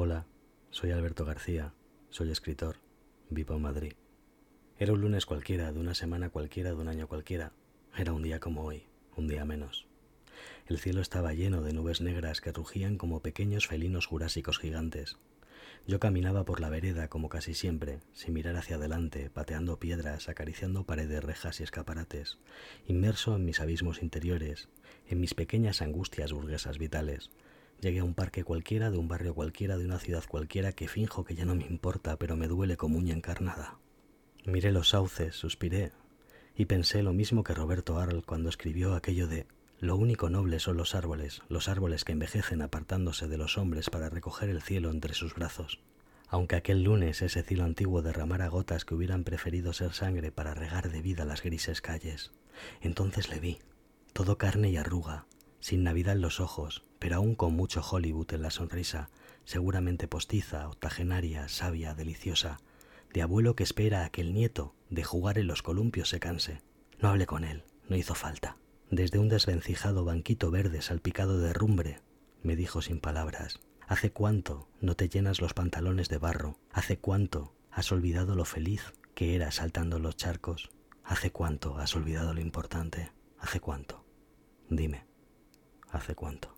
Hola, soy Alberto García, soy escritor, vivo en Madrid. Era un lunes cualquiera, de una semana cualquiera, de un año cualquiera. Era un día como hoy, un día menos. El cielo estaba lleno de nubes negras que rugían como pequeños felinos jurásicos gigantes. Yo caminaba por la vereda como casi siempre, sin mirar hacia adelante, pateando piedras, acariciando paredes, rejas y escaparates, inmerso en mis abismos interiores, en mis pequeñas angustias burguesas vitales. Llegué a un parque cualquiera, de un barrio cualquiera, de una ciudad cualquiera que finjo que ya no me importa, pero me duele como uña encarnada. Miré los sauces, suspiré, y pensé lo mismo que Roberto Arl cuando escribió aquello de lo único noble son los árboles, los árboles que envejecen apartándose de los hombres para recoger el cielo entre sus brazos. Aunque aquel lunes ese cielo antiguo derramara gotas que hubieran preferido ser sangre para regar de vida las grises calles, entonces le vi, todo carne y arruga, sin Navidad en los ojos, pero aún con mucho Hollywood en la sonrisa, seguramente postiza, octogenaria, sabia, deliciosa, de abuelo que espera a que el nieto de jugar en los columpios se canse. No hablé con él, no hizo falta. Desde un desvencijado banquito verde salpicado de rumbre, me dijo sin palabras, ¿hace cuánto no te llenas los pantalones de barro? ¿Hace cuánto has olvidado lo feliz que eras saltando los charcos? ¿Hace cuánto has olvidado lo importante? ¿Hace cuánto? Dime, ¿hace cuánto?